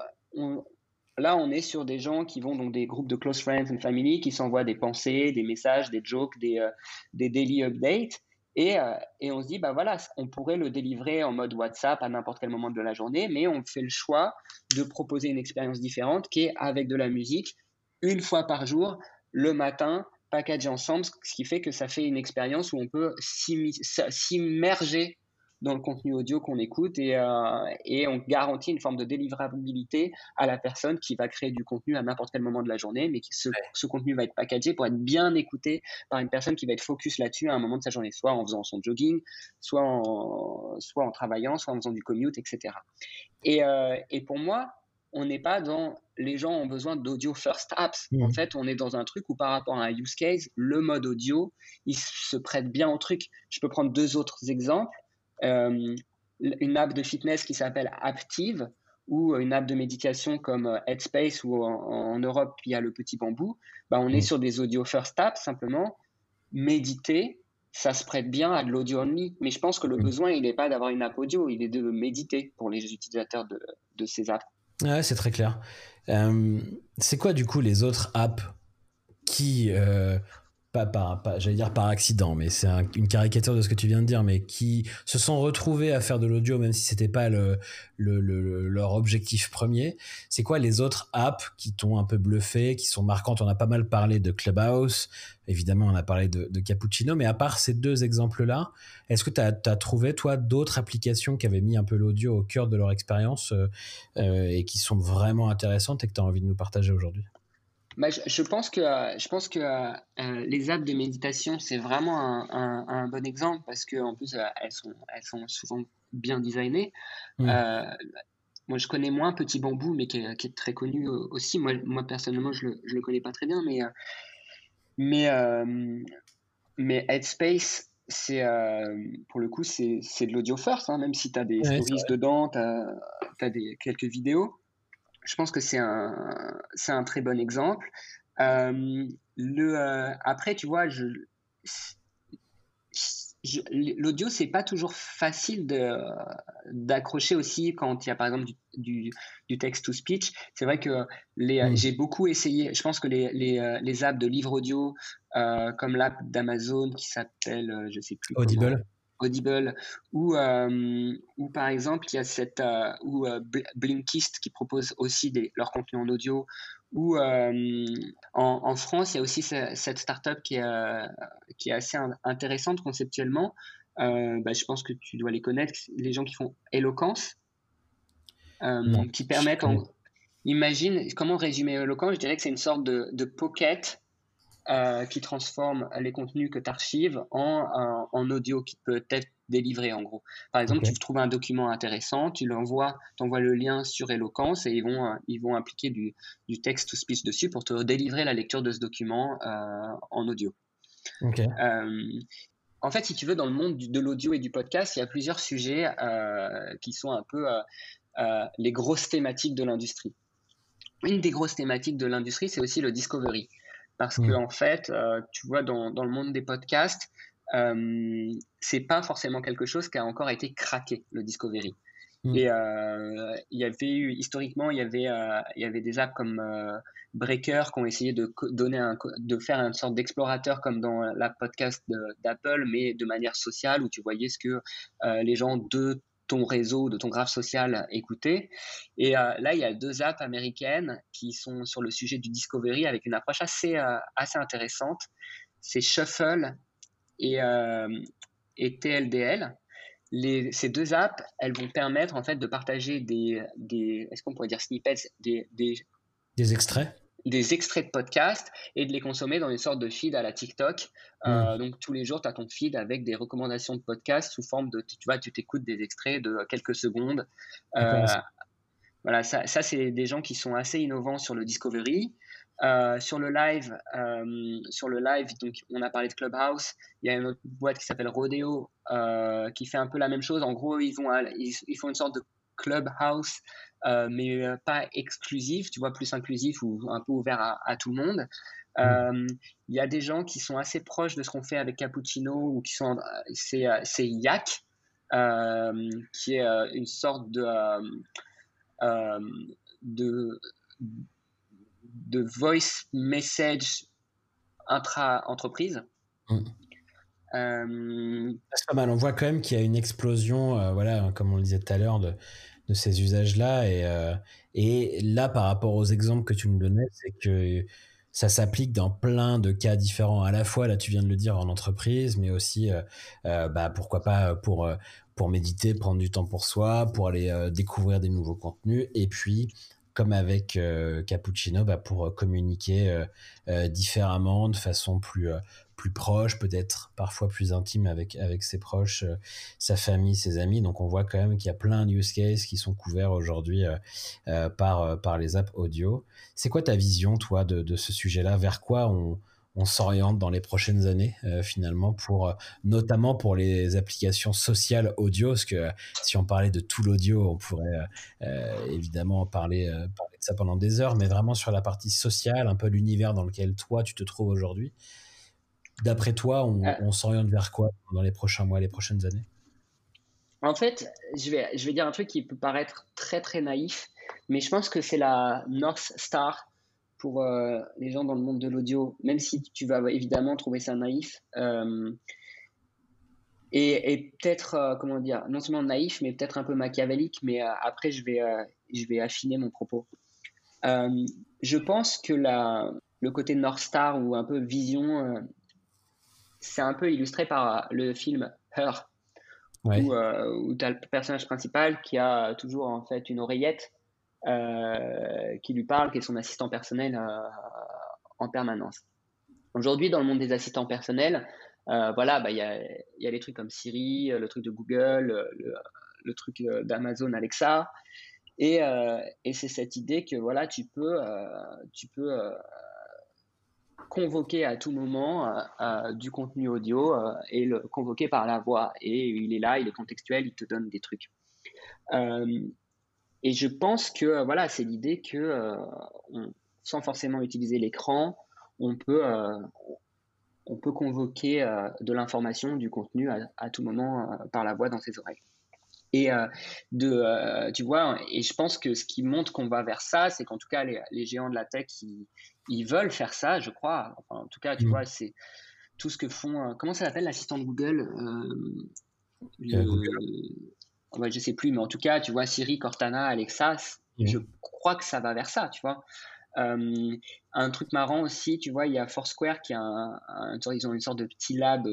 là, on est sur des gens qui vont dans des groupes de close friends and family, qui s'envoient des pensées, des messages, des jokes, des, des daily updates. Euh, et, on se dit, bah voilà, on pourrait le délivrer en mode WhatsApp à n'importe quel moment de la journée, mais on fait le choix de proposer une expérience différente qui est avec de la musique une fois par jour, le matin, packagé ensemble, ce qui fait que ça fait une expérience où on peut s'immerger dans le contenu audio qu'on écoute et, euh, et, on garantit une forme de délivrabilité à la personne qui va créer du contenu à n'importe quel moment de la journée, mais ce, ce, contenu va être packagé pour être bien écouté par une personne qui va être focus là-dessus à un moment de sa journée, soit en faisant son jogging, soit en, soit en travaillant, soit en faisant du commute, etc. Et, euh, et pour moi, on n'est pas dans les gens ont besoin d'audio first apps. En mmh. fait, on est dans un truc où par rapport à un use case, le mode audio, il se prête bien au truc. Je peux prendre deux autres exemples. Euh, une app de fitness qui s'appelle Active ou une app de méditation comme euh, Headspace ou en, Europe il y a le petit bambou, bah, on est mm. sur des audio first apps simplement. Méditer, ça se prête bien à de l'audio only, mais je pense que le mm. besoin il n'est pas d'avoir une app audio, il est de méditer pour les utilisateurs de, de ces apps. Ouais, c'est très clair. Euh, c'est quoi du coup les autres apps qui pas par, j'allais dire par accident, mais c'est une caricature de ce que tu viens de dire, mais qui se sont retrouvés à faire de l'audio, même si c'était pas le, leur objectif premier. C'est quoi les autres apps qui t'ont un peu bluffé, qui sont marquantes? On a pas mal parlé de Clubhouse, évidemment, on a parlé de, Cappuccino, mais à part ces deux exemples-là, est-ce que tu as, trouvé, toi, d'autres applications qui avaient mis un peu l'audio au cœur de leur expérience euh, euh, et qui sont vraiment intéressantes et que tu as envie de nous partager aujourd'hui? Bah, je, pense que, je pense que euh, les apps de méditation, c'est vraiment un, bon exemple parce qu'en plus, euh, elles, sont, elles sont souvent bien designées. Euh, moi, je connais moins Petit Bambou, mais qui est, très connu aussi. Moi, moi personnellement, je ne le, le, connais pas très bien, mais, mais, mais Headspace, c'est pour le coup, c'est de l'audio first, hein, même si tu as des stories dedans, tu as, as des, quelques vidéos je pense que c'est un, c'est un très bon exemple. Euh, le, euh, après, tu vois, je, l'audio, c'est pas toujours facile de, d'accrocher aussi quand il y a par exemple du, du, text-to-speech. C'est vrai que les, mm. j'ai beaucoup essayé. Je pense que les, les, les apps de livres audio, euh, comme l'app d'Amazon qui s'appelle, je sais plus. Audible. Audible, ou, euh, ou par exemple, il y a cette, euh, ou euh, Blinkist qui propose aussi des, leur contenu en audio, ou en, France, il y a aussi cette startup qui est, qui est assez intéressante conceptuellement. Bah, je pense que tu dois les connaître, les gens qui font Eloquence, qui permettent, imagine, comment résumer Eloquence? Je dirais que c'est une sorte de, de pocket euh, qui transforme les contenus que tu archives en, en, audio qui peut être délivré en gros. Par exemple, tu trouves un document intéressant, tu l'envoies, tu envoies le lien sur Eloquence et ils vont, euh, ils vont appliquer du, du text to speech dessus pour te délivrer la lecture de ce document euh, en audio. en fait, si tu veux, dans le monde de l'audio et du podcast, il y a plusieurs sujets qui sont un peu les grosses thématiques de l'industrie. Une des grosses thématiques de l'industrie, c'est aussi le discovery. Parce qu'en que, en fait, euh, tu vois, dans, dans, le monde des podcasts, euh, c'est pas forcément quelque chose qui a encore été craqué, le Discovery. Mm. Et euh, il y avait eu, historiquement, il y avait, euh, il y avait des apps comme Breaker qui ont essayé de, donner un, de faire une sorte d'explorateur comme dans la podcast d'Apple, mais de manière sociale, où tu voyais ce que les gens de ton réseau, de ton graphe social écouté. Et euh, là, il y a deux apps américaines qui sont sur le sujet du discovery avec une approche assez, euh, assez intéressante. C'est Shuffle et, euh, et TLDL. Les, ces deux apps, elles vont permettre en fait de partager des, des est-ce qu'on pourrait dire snippets, des, des, des extraits des extraits de podcast et de les consommer dans une sorte de feed à la TikTok. Euh, donc tous les jours, tu as ton feed avec des recommandations de podcast sous forme de, tu vois, tu t'écoutes des extraits de quelques secondes. Euh, voilà, ça, ça c'est des gens qui sont assez innovants sur le discovery. Euh, sur le live, sur le live, donc on a parlé de Clubhouse. Il y a une autre boîte qui s'appelle Rodeo qui fait un peu la même chose. En gros, ils vont, ils font une sorte de Clubhouse euh, mais euh, pas exclusif, tu vois, plus inclusif ou un peu ouvert à, tout le monde. Mm. Euh, il y a des gens qui sont assez proches de ce qu'on fait avec Cappuccino ou qui sont, c'est, c'est Yak, qui est une sorte de, de, de voice message intra-entreprise. Mm. C'est pas mal. On voit quand même qu'il y a une explosion, voilà, comme on le disait tout à l'heure, de, ces usages-là. Et, euh, et là, par rapport aux exemples que tu nous donnais, c'est que ça s'applique dans plein de cas différents. À la fois, là, tu viens de le dire, en entreprise, mais aussi, euh, euh, bah, pourquoi pas pour, pour méditer, prendre du temps pour soi, pour aller découvrir des nouveaux contenus. Et puis, comme avec Cappuccino, bah, pour communiquer différemment, de façon plus, plus proche, peut-être parfois plus intime avec, avec ses proches, euh, sa famille, ses amis. Donc on voit quand même qu'il y a plein de use cases qui sont couverts aujourd'hui euh, euh, par, par les apps audio. C'est quoi ta vision, toi, de, de ce sujet-là? Vers quoi on, on s'oriente dans les prochaines années finalement pour notamment pour les applications sociales audio parce que si on parlait de tout l'audio on pourrait évidemment parler, parler de ça pendant des heures mais vraiment sur la partie sociale un peu l'univers dans lequel toi tu te trouves aujourd'hui D'après toi, euh. on, s'oriente vers quoi dans les prochains mois, les prochaines années? En fait, je vais, je vais dire un truc qui peut paraître très très naïf, mais je pense que c'est la North Star pour les gens dans le monde de l'audio, même si tu vas évidemment trouver ça naïf. et, peut-être, comment dire, non seulement naïf, mais peut-être un peu machiavélique, mais après, je vais, je vais affiner mon propos. je pense que la, le côté North Star ou un peu vision, c'est un peu illustré par le film Her, euh, où, tu as le personnage principal qui a toujours en fait une oreillette euh, qui lui parle, qui est son assistant personnel euh, en permanence. Aujourd'hui, dans le monde des assistants personnels, voilà, bah, il y, a, y, a, les trucs comme Siri, le truc de Google, le, truc d'Amazon Alexa. Et, c'est cette idée que voilà, tu peux, tu peux convoquer à tout moment euh, euh, du contenu audio euh, et le convoquer par la voix. Et il est là, il est contextuel, il te donne des trucs. Et je pense que voilà, c'est l'idée que sans forcément utiliser l'écran, on peut on peut convoquer de l'information, du contenu à, tout moment par la voix dans ses oreilles. Et de, tu vois, et je pense que ce qui montre qu'on va vers ça, c'est qu'en tout cas les, les, géants de la tech, ils, ils veulent faire ça, je crois. Enfin, en tout cas, tu mm. vois, c'est tout ce que font. Euh, comment ça s'appelle l'assistant de Google euh, Je sais plus, mais en tout cas, tu vois, Siri, Cortana, Alexa, mm. je crois que ça va vers ça, tu vois. Euh, un truc marrant aussi, tu vois, il y a Foursquare qui a un, ils ont une sorte de petit lab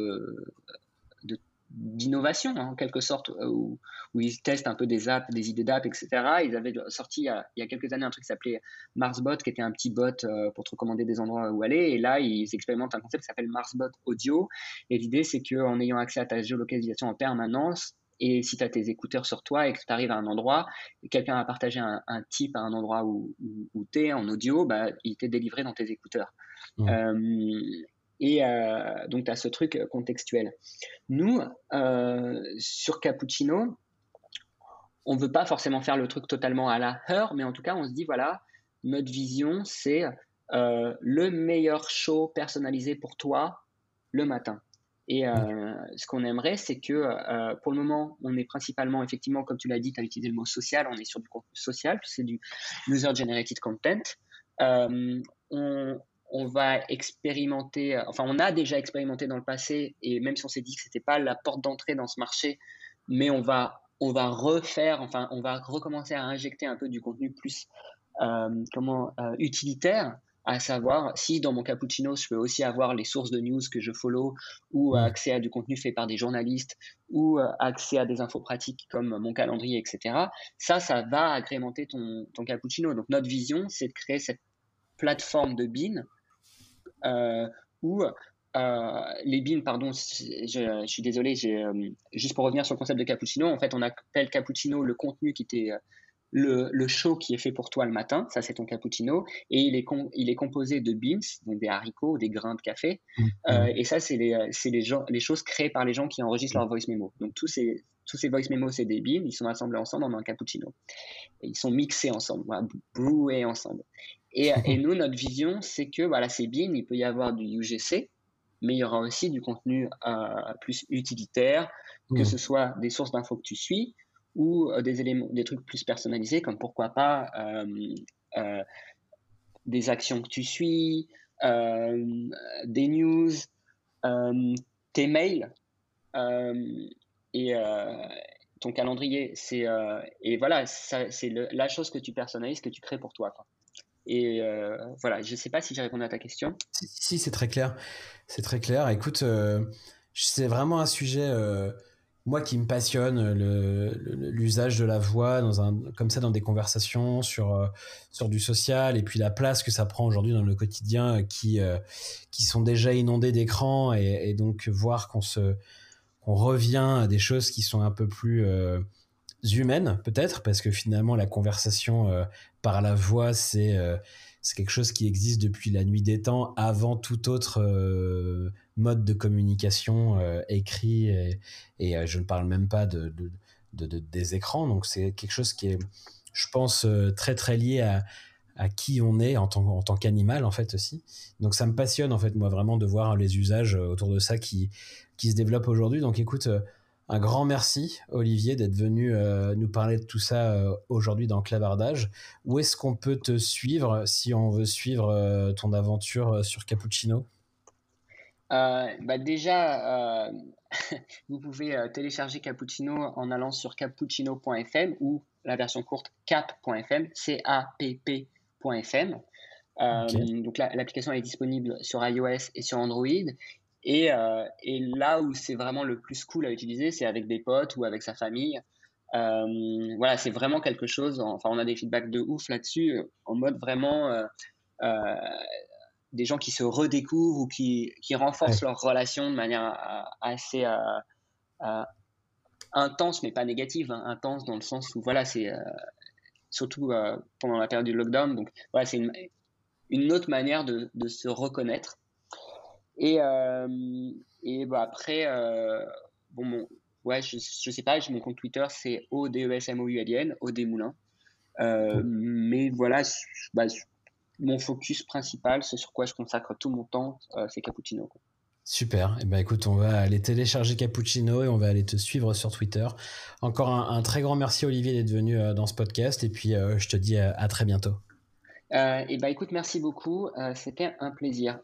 d'innovation hein, en quelque sorte euh, où, où, ils testent un peu des apps, des idées d'apps, etc. Ils avaient sorti il y, a, quelques années un truc qui s'appelait Marsbot, qui était un petit bot euh, pour te recommander des endroits où aller. Et là, ils expérimentent un concept qui s'appelle Marsbot Audio. Et l'idée, c'est qu'en ayant accès à ta géolocalisation en permanence, et si tu as tes écouteurs sur toi et que tu arrives à un endroit, quelqu'un a partagé un, un type à un endroit où, où, tu es en audio, bah, il t'est délivré dans tes écouteurs. Mmh. Euh, et euh, donc, tu as ce truc contextuel. Nous, euh, sur Cappuccino, on ne veut pas forcément faire le truc totalement à la heure, mais en tout cas, on se dit, voilà, notre vision, c'est le meilleur show personnalisé pour toi le matin. Et ce qu'on aimerait, c'est que pour le moment, on est principalement, effectivement, comme tu l'as dit, tu as utilisé le mot social, on est sur du contenu social, puis c'est du user-generated content. on, on va expérimenter, euh, enfin on a déjà expérimenté dans le passé, et même si on s'est dit que ce n'était pas la porte d'entrée dans ce marché, mais on va, on va refaire, enfin on va recommencer à injecter un peu du contenu plus euh, comment, euh, utilitaire, à savoir si dans mon cappuccino je peux aussi avoir les sources de news que je follow, ou accès à du contenu fait par des journalistes, ou accès à des infos pratiques comme mon calendrier, etc. Ça, ça va agrémenter ton, ton cappuccino. Donc notre vision, c'est de créer cette plateforme de BIN euh, où euh, les beans, pardon, je, suis désolé, euh, juste pour revenir sur le concept de cappuccino, en fait, on appelle cappuccino le contenu qui était le, le, show qui est fait pour toi le matin, ça c'est ton cappuccino, et il est, il est composé de beans, donc des haricots, des grains de café, mmh. et ça c'est les, les, les, choses créées par les gens qui enregistrent leur voice memo. Donc tous ces, tous ces voice memos, c'est des beans, ils sont assemblés ensemble en un cappuccino. Et ils sont mixés ensemble, voilà, brewés ensemble. Et, nous, notre vision, c'est que voilà, c'est bien, il peut y avoir du UGC, mais il y aura aussi du contenu euh, plus utilitaire, que ce soit des sources d'infos que tu suis ou euh, des éléments, des trucs plus personnalisés, comme pourquoi pas euh, des actions que tu suis, des news, tes mails et ton calendrier. C'est et voilà, c'est la chose que tu personnalises, que tu crées pour toi. Et euh, voilà, je ne sais pas si j'ai répondu à ta question. Si, c'est très clair. C'est très clair. Écoute, euh, c'est vraiment un sujet, euh, moi, qui me passionne, l'usage de la voix dans un, comme ça dans des conversations sur, sur du social et puis la place que ça prend aujourd'hui dans le quotidien qui, qui sont déjà inondés d'écrans et, donc voir qu'on se qu'on revient à des choses qui sont un peu plus humaines peut-être parce que finalement la conversation euh, par la voix c'est euh, c'est quelque chose qui existe depuis la nuit des temps avant tout autre euh, mode de communication écrit et, et je ne parle même pas de, de, de, des écrans. Donc c'est quelque chose qui est je pense très très lié à, à qui on est en tant, en tant qu'animal en fait aussi. Donc ça me passionne en fait moi vraiment de voir les usages autour de ça qui qui se développent aujourd'hui. Donc écoute Un grand merci, Olivier, d'être venu euh, nous parler de tout ça euh, aujourd'hui dans Clavardage. Où est-ce qu'on peut te suivre si on veut suivre ton aventure sur Cappuccino? Bah Déjà, vous pouvez télécharger Cappuccino en allant sur cappuccino.fm ou la version courte cap.fm, C-A-P-P.fm. Donc l'application est disponible sur iOS et sur Android. Euh, et, là où c'est vraiment le plus cool à utiliser, c'est avec des potes ou avec sa famille. Euh, voilà, c'est vraiment quelque chose. Enfin, on a des feedbacks de ouf là-dessus, en mode vraiment euh, des gens qui se redécouvrent ou qui, qui renforcent leur relation de manière assez intense, mais pas négative. Hein, intense dans le sens où, voilà, c'est surtout pendant la période du lockdown. Donc, voilà, c'est une, une, autre manière de, de se reconnaître. Et, euh, et bah, après, euh, bon, ouais, je, je sais pas, mon compte Twitter, c'est O-D-E-S-M-O-U-L-I-N, Moulin. Euh, mais voilà, bah, mon focus principal, c'est sur quoi je consacre tout mon temps, c'est Cappuccino. Super. Eh ben écoute, on va aller télécharger Cappuccino et on va aller te suivre sur Twitter. Encore un, très grand merci Olivier d'être venu dans ce podcast et puis je te dis à, très bientôt. et bah écoute, merci beaucoup. C'était un plaisir.